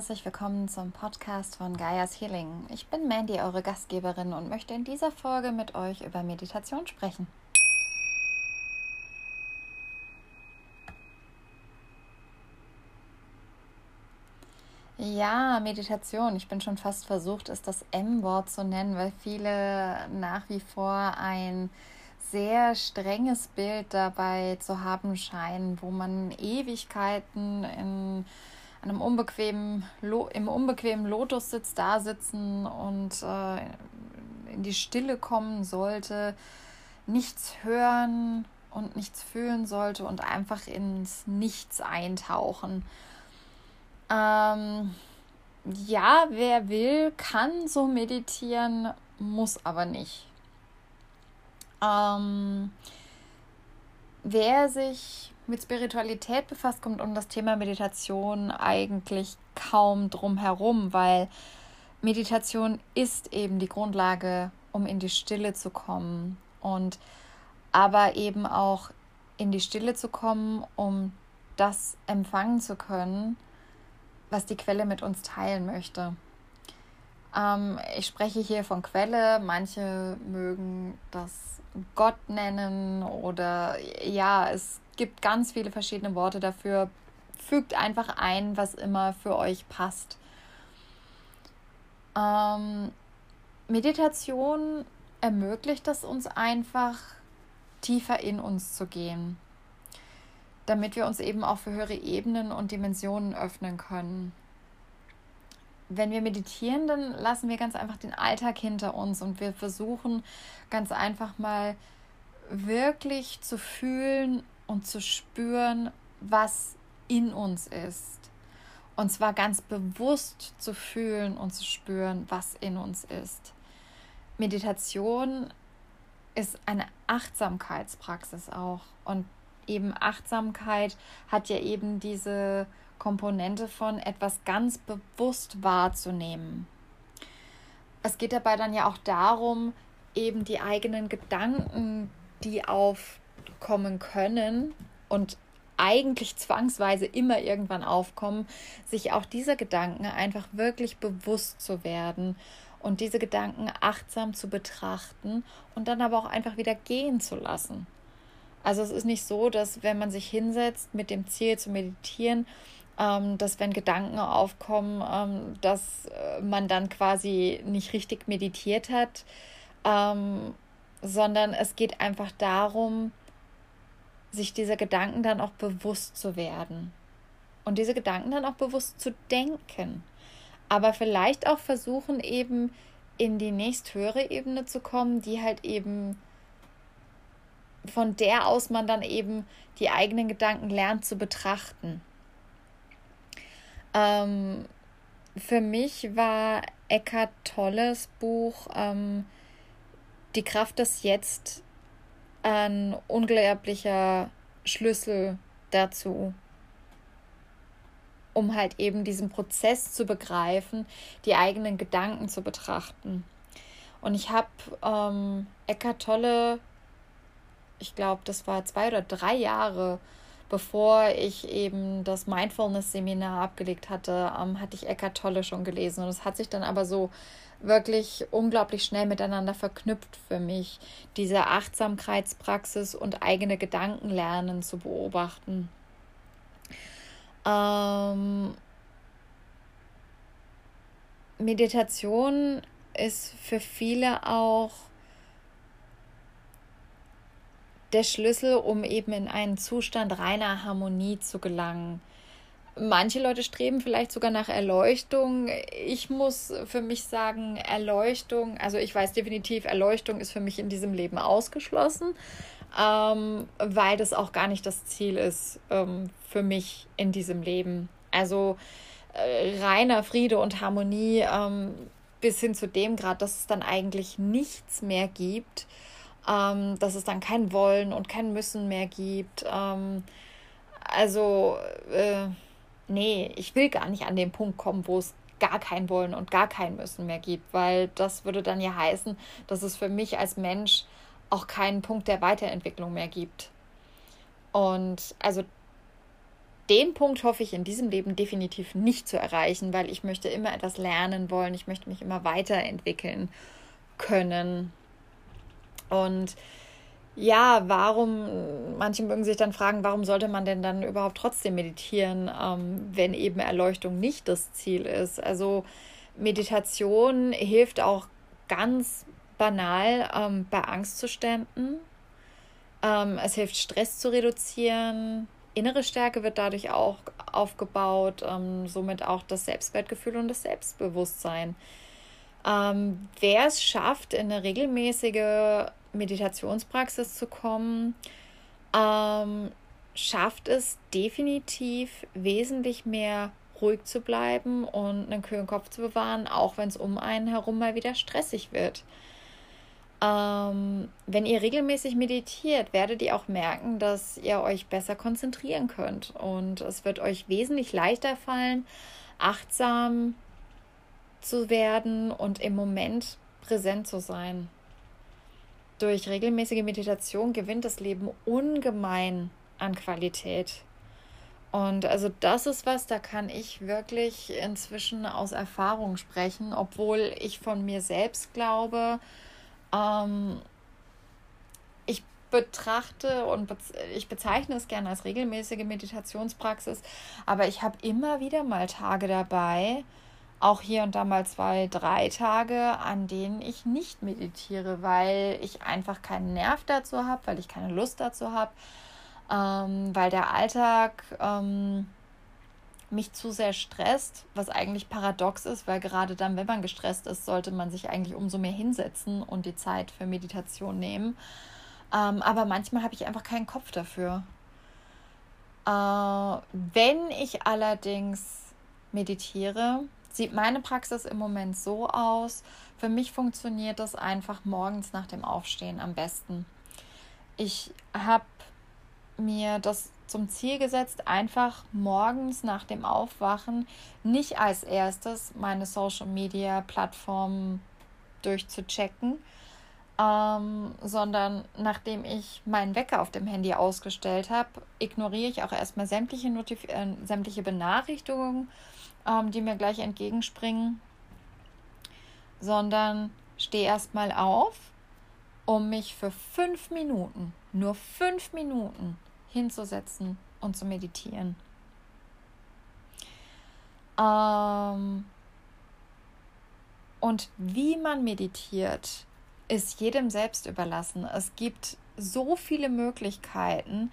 herzlich willkommen zum Podcast von Gaia's Healing. Ich bin Mandy, eure Gastgeberin und möchte in dieser Folge mit euch über Meditation sprechen. Ja, Meditation. Ich bin schon fast versucht, es das M-Wort zu nennen, weil viele nach wie vor ein sehr strenges Bild dabei zu haben scheinen, wo man Ewigkeiten in einem unbequemen, im unbequemen Lotussitz da sitzen und äh, in die Stille kommen sollte, nichts hören und nichts fühlen sollte und einfach ins Nichts eintauchen. Ähm, ja, wer will, kann so meditieren, muss aber nicht. Ähm, wer sich mit Spiritualität befasst, kommt um das Thema Meditation eigentlich kaum drum herum, weil Meditation ist eben die Grundlage, um in die Stille zu kommen und aber eben auch in die Stille zu kommen, um das empfangen zu können, was die Quelle mit uns teilen möchte. Ähm, ich spreche hier von Quelle. Manche mögen das Gott nennen oder ja, es gibt ganz viele verschiedene Worte dafür. Fügt einfach ein, was immer für euch passt. Ähm, Meditation ermöglicht es uns einfach, tiefer in uns zu gehen damit wir uns eben auch für höhere Ebenen und Dimensionen öffnen können. Wenn wir meditieren, dann lassen wir ganz einfach den Alltag hinter uns und wir versuchen ganz einfach mal wirklich zu fühlen und zu spüren, was in uns ist. Und zwar ganz bewusst zu fühlen und zu spüren, was in uns ist. Meditation ist eine Achtsamkeitspraxis auch. Und eben Achtsamkeit hat ja eben diese Komponente von etwas ganz bewusst wahrzunehmen. Es geht dabei dann ja auch darum, eben die eigenen Gedanken, die aufkommen können und eigentlich zwangsweise immer irgendwann aufkommen, sich auch dieser Gedanken einfach wirklich bewusst zu werden und diese Gedanken achtsam zu betrachten und dann aber auch einfach wieder gehen zu lassen. Also es ist nicht so, dass wenn man sich hinsetzt mit dem Ziel zu meditieren, ähm, dass wenn Gedanken aufkommen, ähm, dass äh, man dann quasi nicht richtig meditiert hat, ähm, sondern es geht einfach darum, sich dieser Gedanken dann auch bewusst zu werden und diese Gedanken dann auch bewusst zu denken. Aber vielleicht auch versuchen eben in die nächsthöhere Ebene zu kommen, die halt eben von der aus man dann eben die eigenen Gedanken lernt zu betrachten. Ähm, für mich war Eckhart Tolles Buch ähm, Die Kraft des Jetzt ein unglaublicher Schlüssel dazu, um halt eben diesen Prozess zu begreifen, die eigenen Gedanken zu betrachten. Und ich habe ähm, Eckhart Tolle ich glaube, das war zwei oder drei Jahre, bevor ich eben das Mindfulness-Seminar abgelegt hatte, ähm, hatte ich Eckart Tolle schon gelesen. Und es hat sich dann aber so wirklich unglaublich schnell miteinander verknüpft für mich, diese Achtsamkeitspraxis und eigene Gedanken lernen zu beobachten. Ähm, Meditation ist für viele auch der Schlüssel, um eben in einen Zustand reiner Harmonie zu gelangen. Manche Leute streben vielleicht sogar nach Erleuchtung. Ich muss für mich sagen, Erleuchtung, also ich weiß definitiv, Erleuchtung ist für mich in diesem Leben ausgeschlossen, ähm, weil das auch gar nicht das Ziel ist ähm, für mich in diesem Leben. Also äh, reiner Friede und Harmonie ähm, bis hin zu dem Grad, dass es dann eigentlich nichts mehr gibt, ähm, dass es dann kein Wollen und kein Müssen mehr gibt. Ähm, also, äh, nee, ich will gar nicht an den Punkt kommen, wo es gar kein Wollen und gar kein Müssen mehr gibt, weil das würde dann ja heißen, dass es für mich als Mensch auch keinen Punkt der Weiterentwicklung mehr gibt. Und also den Punkt hoffe ich in diesem Leben definitiv nicht zu erreichen, weil ich möchte immer etwas lernen wollen, ich möchte mich immer weiterentwickeln können. Und ja, warum, manche mögen sich dann fragen, warum sollte man denn dann überhaupt trotzdem meditieren, ähm, wenn eben Erleuchtung nicht das Ziel ist? Also Meditation hilft auch ganz banal ähm, bei Angstzuständen. Ähm, es hilft Stress zu reduzieren. Innere Stärke wird dadurch auch aufgebaut, ähm, somit auch das Selbstwertgefühl und das Selbstbewusstsein. Ähm, wer es schafft, in eine regelmäßige Meditationspraxis zu kommen, ähm, schafft es definitiv wesentlich mehr ruhig zu bleiben und einen kühlen Kopf zu bewahren, auch wenn es um einen herum mal wieder stressig wird. Ähm, wenn ihr regelmäßig meditiert, werdet ihr auch merken, dass ihr euch besser konzentrieren könnt und es wird euch wesentlich leichter fallen, achtsam zu werden und im Moment präsent zu sein. Durch regelmäßige Meditation gewinnt das Leben ungemein an Qualität. Und also das ist was, da kann ich wirklich inzwischen aus Erfahrung sprechen, obwohl ich von mir selbst glaube, ähm, ich betrachte und be ich bezeichne es gerne als regelmäßige Meditationspraxis, aber ich habe immer wieder mal Tage dabei, auch hier und da mal zwei, drei Tage, an denen ich nicht meditiere, weil ich einfach keinen Nerv dazu habe, weil ich keine Lust dazu habe, ähm, weil der Alltag ähm, mich zu sehr stresst, was eigentlich paradox ist, weil gerade dann, wenn man gestresst ist, sollte man sich eigentlich umso mehr hinsetzen und die Zeit für Meditation nehmen. Ähm, aber manchmal habe ich einfach keinen Kopf dafür. Äh, wenn ich allerdings meditiere, sieht meine Praxis im Moment so aus. Für mich funktioniert das einfach morgens nach dem Aufstehen am besten. Ich habe mir das zum Ziel gesetzt, einfach morgens nach dem Aufwachen nicht als erstes meine Social-Media-Plattformen durchzuchecken, ähm, sondern nachdem ich meinen Wecker auf dem Handy ausgestellt habe, ignoriere ich auch erstmal sämtliche, Notif äh, sämtliche Benachrichtigungen, ähm, die mir gleich entgegenspringen, sondern stehe erstmal auf, um mich für fünf Minuten, nur fünf Minuten hinzusetzen und zu meditieren. Ähm und wie man meditiert, ist jedem selbst überlassen. Es gibt so viele Möglichkeiten,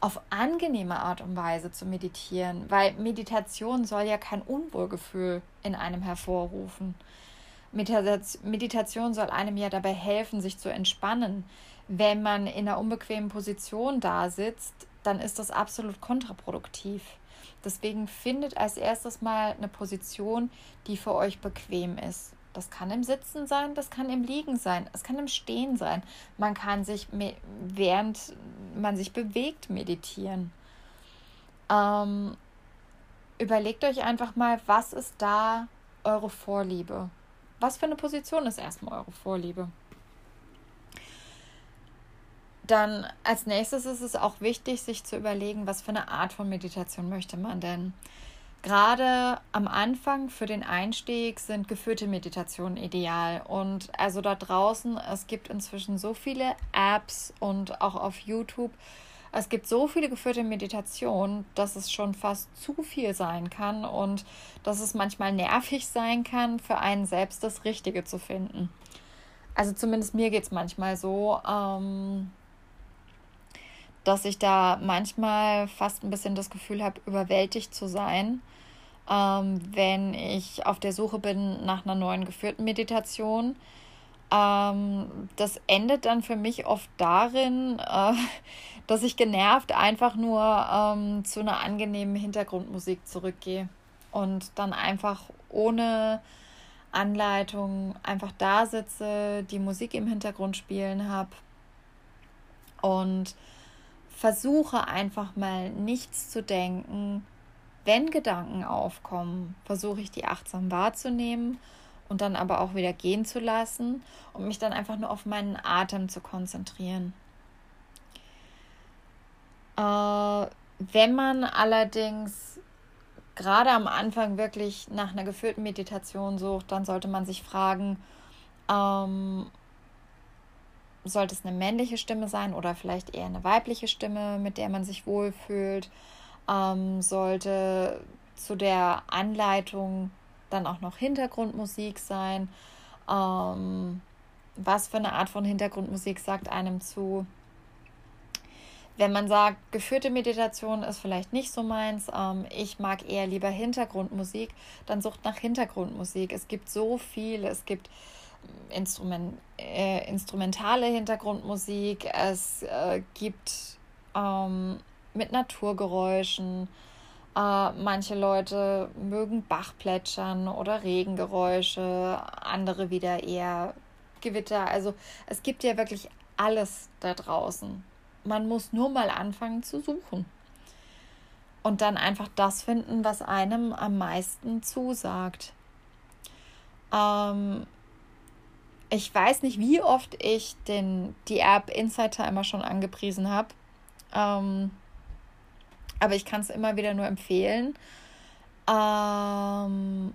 auf angenehme Art und Weise zu meditieren, weil Meditation soll ja kein Unwohlgefühl in einem hervorrufen. Meditation soll einem ja dabei helfen, sich zu entspannen, wenn man in einer unbequemen Position da sitzt, dann ist das absolut kontraproduktiv. Deswegen findet als erstes mal eine Position, die für euch bequem ist. Das kann im Sitzen sein, das kann im Liegen sein, es kann im Stehen sein. Man kann sich, während man sich bewegt, meditieren. Ähm, überlegt euch einfach mal, was ist da eure Vorliebe? Was für eine Position ist erstmal eure Vorliebe? Dann als nächstes ist es auch wichtig, sich zu überlegen, was für eine Art von Meditation möchte man denn. Gerade am Anfang für den Einstieg sind geführte Meditationen ideal. Und also da draußen, es gibt inzwischen so viele Apps und auch auf YouTube, es gibt so viele geführte Meditationen, dass es schon fast zu viel sein kann und dass es manchmal nervig sein kann, für einen selbst das Richtige zu finden. Also zumindest mir geht es manchmal so. Ähm, dass ich da manchmal fast ein bisschen das Gefühl habe, überwältigt zu sein, ähm, wenn ich auf der Suche bin nach einer neuen geführten Meditation. Ähm, das endet dann für mich oft darin, äh, dass ich genervt einfach nur ähm, zu einer angenehmen Hintergrundmusik zurückgehe und dann einfach ohne Anleitung einfach da sitze, die Musik im Hintergrund spielen habe und versuche einfach mal nichts zu denken. Wenn Gedanken aufkommen, versuche ich die achtsam wahrzunehmen und dann aber auch wieder gehen zu lassen und mich dann einfach nur auf meinen Atem zu konzentrieren. Äh, Wenn man allerdings gerade am Anfang wirklich nach einer geführten Meditation sucht, dann sollte man sich fragen, ähm, sollte es eine männliche Stimme sein oder vielleicht eher eine weibliche Stimme, mit der man sich wohlfühlt? Ähm, sollte zu der Anleitung dann auch noch Hintergrundmusik sein? Ähm, was für eine Art von Hintergrundmusik sagt einem zu? Wenn man sagt, geführte Meditation ist vielleicht nicht so meins, ähm, ich mag eher lieber Hintergrundmusik, dann sucht nach Hintergrundmusik. Es gibt so viele, es gibt Instrument, äh, instrumentale Hintergrundmusik, es äh, gibt ähm, mit Naturgeräuschen. Äh, manche Leute mögen Bachplätschern oder Regengeräusche, andere wieder eher Gewitter. Also es gibt ja wirklich alles da draußen. Man muss nur mal anfangen zu suchen. Und dann einfach das finden, was einem am meisten zusagt. Ähm, ich weiß nicht, wie oft ich den, die App Inside Timer schon angepriesen habe. Ähm, aber ich kann es immer wieder nur empfehlen. Ähm,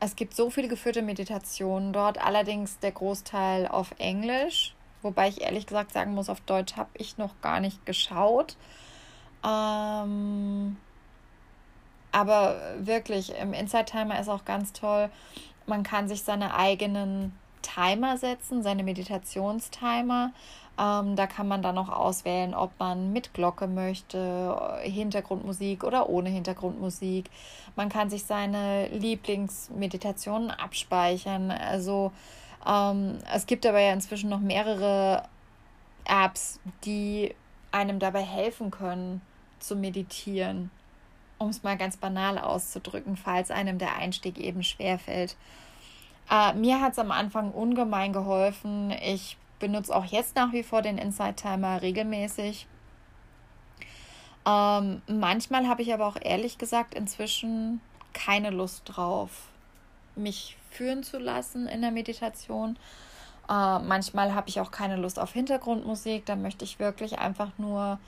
es gibt so viele geführte Meditationen dort, allerdings der Großteil auf Englisch. Wobei ich ehrlich gesagt sagen muss, auf Deutsch habe ich noch gar nicht geschaut. Ähm, aber wirklich, im Inside Timer ist auch ganz toll. Man kann sich seine eigenen Timer setzen, seine Meditationstimer. Ähm, da kann man dann noch auswählen, ob man mit Glocke möchte, Hintergrundmusik oder ohne Hintergrundmusik. Man kann sich seine Lieblingsmeditationen abspeichern. Also ähm, es gibt aber ja inzwischen noch mehrere Apps, die einem dabei helfen können zu meditieren, um es mal ganz banal auszudrücken, falls einem der Einstieg eben schwerfällt. Äh, mir hat es am Anfang ungemein geholfen. Ich benutze auch jetzt nach wie vor den Inside Timer regelmäßig. Ähm, manchmal habe ich aber auch ehrlich gesagt inzwischen keine Lust drauf, mich führen zu lassen in der Meditation. Äh, manchmal habe ich auch keine Lust auf Hintergrundmusik. Da möchte ich wirklich einfach nur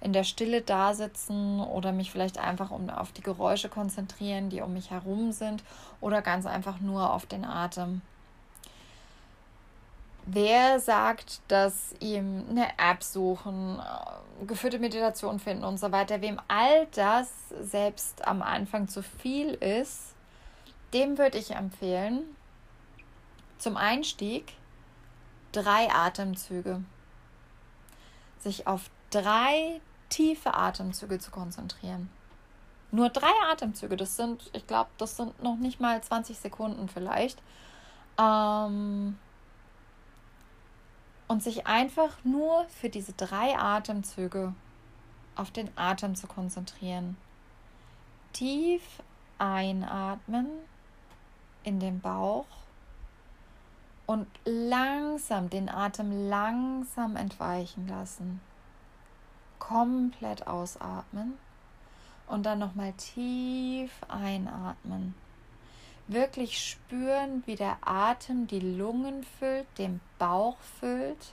in der Stille da sitzen oder mich vielleicht einfach um, auf die Geräusche konzentrieren, die um mich herum sind oder ganz einfach nur auf den Atem. Wer sagt, dass ihm eine App suchen, äh, geführte Meditation finden und so weiter, wem all das selbst am Anfang zu viel ist, dem würde ich empfehlen, zum Einstieg drei Atemzüge. Sich auf drei tiefe Atemzüge zu konzentrieren. Nur drei Atemzüge, das sind, ich glaube, das sind noch nicht mal 20 Sekunden vielleicht. Ähm, und sich einfach nur für diese drei Atemzüge auf den Atem zu konzentrieren. Tief einatmen in den Bauch und langsam den Atem langsam entweichen lassen komplett ausatmen und dann nochmal tief einatmen. Wirklich spüren, wie der Atem die Lungen füllt, den Bauch füllt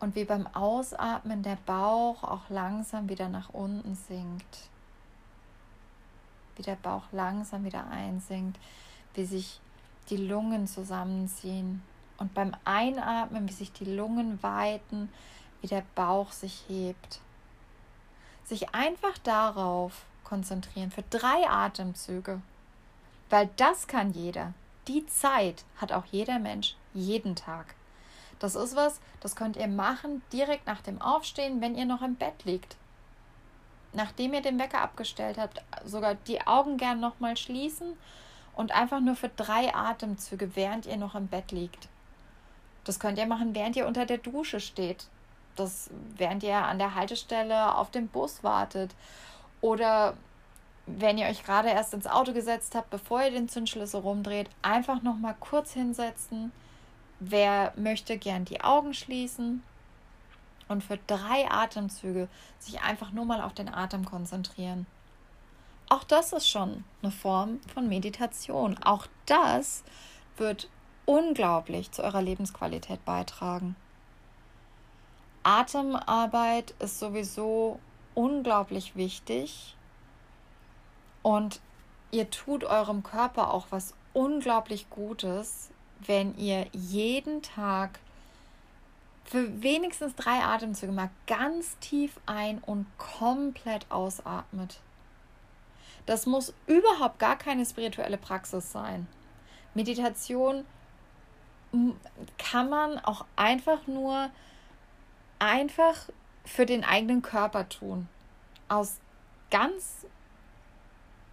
und wie beim Ausatmen der Bauch auch langsam wieder nach unten sinkt. Wie der Bauch langsam wieder einsinkt, wie sich die Lungen zusammenziehen und beim Einatmen, wie sich die Lungen weiten, wie der Bauch sich hebt. Sich einfach darauf konzentrieren für drei Atemzüge, weil das kann jeder. Die Zeit hat auch jeder Mensch jeden Tag. Das ist was, das könnt ihr machen direkt nach dem Aufstehen, wenn ihr noch im Bett liegt. Nachdem ihr den Wecker abgestellt habt, sogar die Augen gern nochmal schließen und einfach nur für drei Atemzüge, während ihr noch im Bett liegt. Das könnt ihr machen, während ihr unter der Dusche steht das, während ihr an der Haltestelle auf den Bus wartet oder wenn ihr euch gerade erst ins Auto gesetzt habt, bevor ihr den Zündschlüssel rumdreht, einfach noch mal kurz hinsetzen. Wer möchte gern die Augen schließen und für drei Atemzüge sich einfach nur mal auf den Atem konzentrieren. Auch das ist schon eine Form von Meditation. Auch das wird unglaublich zu eurer Lebensqualität beitragen. Atemarbeit ist sowieso unglaublich wichtig und ihr tut eurem Körper auch was unglaublich Gutes, wenn ihr jeden Tag für wenigstens drei Atemzüge mal ganz tief ein und komplett ausatmet. Das muss überhaupt gar keine spirituelle Praxis sein. Meditation kann man auch einfach nur einfach für den eigenen Körper tun. Aus ganz,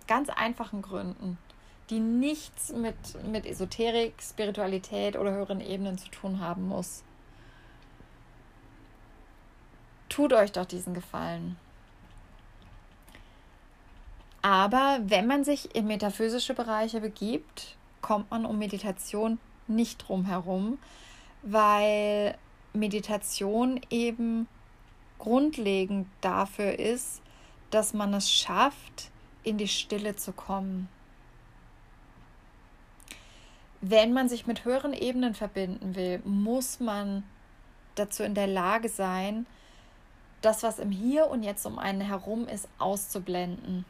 ganz einfachen Gründen, die nichts mit, mit Esoterik, Spiritualität oder höheren Ebenen zu tun haben muss. Tut euch doch diesen Gefallen. Aber wenn man sich in metaphysische Bereiche begibt, kommt man um Meditation nicht drum herum, weil Meditation eben grundlegend dafür ist, dass man es schafft, in die Stille zu kommen. Wenn man sich mit höheren Ebenen verbinden will, muss man dazu in der Lage sein, das, was im Hier und Jetzt um einen herum ist, auszublenden.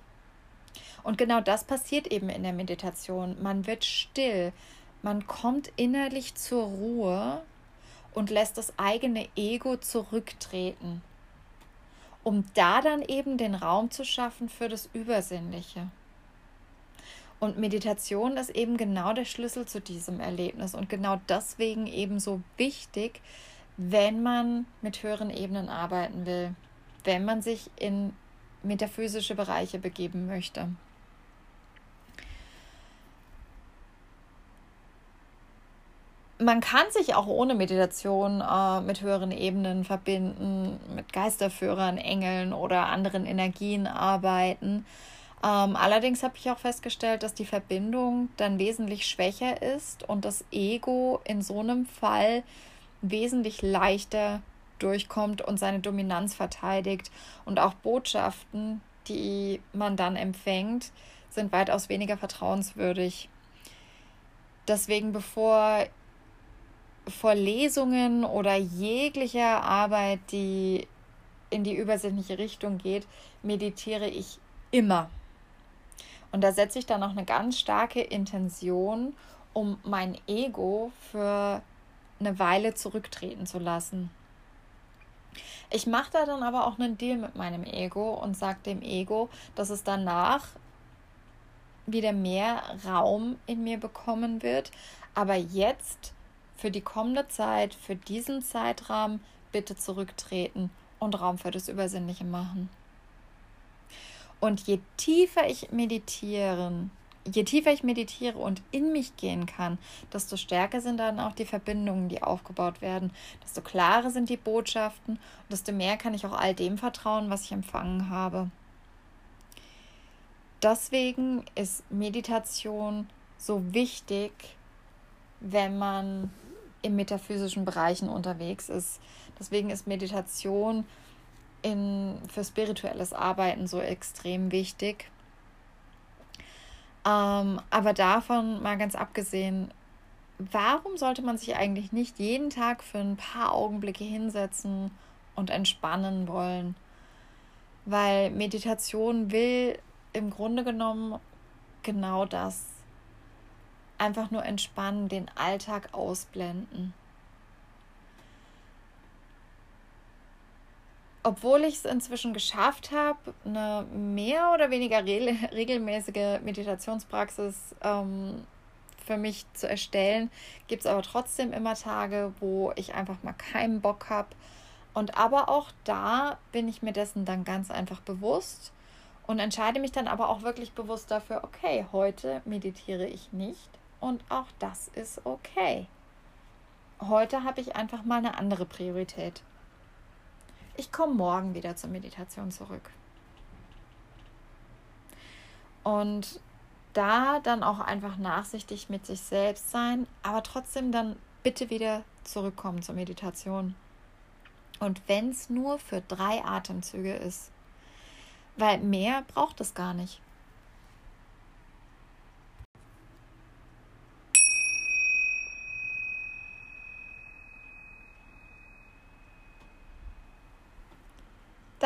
Und genau das passiert eben in der Meditation. Man wird still, man kommt innerlich zur Ruhe und lässt das eigene Ego zurücktreten, um da dann eben den Raum zu schaffen für das Übersinnliche. Und Meditation ist eben genau der Schlüssel zu diesem Erlebnis und genau deswegen eben so wichtig, wenn man mit höheren Ebenen arbeiten will, wenn man sich in metaphysische Bereiche begeben möchte. Man kann sich auch ohne Meditation äh, mit höheren Ebenen verbinden, mit Geisterführern, Engeln oder anderen Energien arbeiten. Ähm, allerdings habe ich auch festgestellt, dass die Verbindung dann wesentlich schwächer ist und das Ego in so einem Fall wesentlich leichter durchkommt und seine Dominanz verteidigt. Und auch Botschaften, die man dann empfängt, sind weitaus weniger vertrauenswürdig. Deswegen, bevor vor Lesungen oder jeglicher Arbeit, die in die übersinnliche Richtung geht, meditiere ich immer. Und da setze ich dann auch eine ganz starke Intention, um mein Ego für eine Weile zurücktreten zu lassen. Ich mache da dann aber auch einen Deal mit meinem Ego und sage dem Ego, dass es danach wieder mehr Raum in mir bekommen wird. Aber jetzt für die kommende Zeit, für diesen Zeitrahmen bitte zurücktreten und Raum für das Übersinnliche machen. Und je tiefer ich meditieren, je tiefer ich meditiere und in mich gehen kann, desto stärker sind dann auch die Verbindungen, die aufgebaut werden, desto klarer sind die Botschaften und desto mehr kann ich auch all dem vertrauen, was ich empfangen habe. Deswegen ist Meditation so wichtig, wenn man in metaphysischen Bereichen unterwegs ist. Deswegen ist Meditation in, für spirituelles Arbeiten so extrem wichtig. Ähm, aber davon mal ganz abgesehen, warum sollte man sich eigentlich nicht jeden Tag für ein paar Augenblicke hinsetzen und entspannen wollen? Weil Meditation will im Grunde genommen genau das einfach nur entspannen, den Alltag ausblenden. Obwohl ich es inzwischen geschafft habe, eine mehr oder weniger re regelmäßige Meditationspraxis ähm, für mich zu erstellen, gibt es aber trotzdem immer Tage, wo ich einfach mal keinen Bock habe. Und aber auch da bin ich mir dessen dann ganz einfach bewusst und entscheide mich dann aber auch wirklich bewusst dafür, okay, heute meditiere ich nicht und auch das ist okay. Heute habe ich einfach mal eine andere Priorität. Ich komme morgen wieder zur Meditation zurück. Und da dann auch einfach nachsichtig mit sich selbst sein, aber trotzdem dann bitte wieder zurückkommen zur Meditation. Und wenn es nur für drei Atemzüge ist, weil mehr braucht es gar nicht.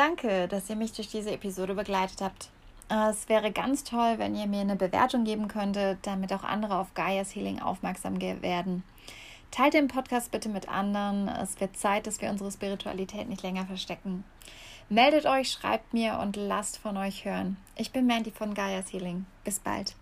Danke, dass ihr mich durch diese Episode begleitet habt. Äh, es wäre ganz toll, wenn ihr mir eine Bewertung geben könntet, damit auch andere auf Gaia's Healing aufmerksam werden. Teilt den Podcast bitte mit anderen. Es wird Zeit, dass wir unsere Spiritualität nicht länger verstecken. Meldet euch, schreibt mir und lasst von euch hören. Ich bin Mandy von Gaia's Healing. Bis bald.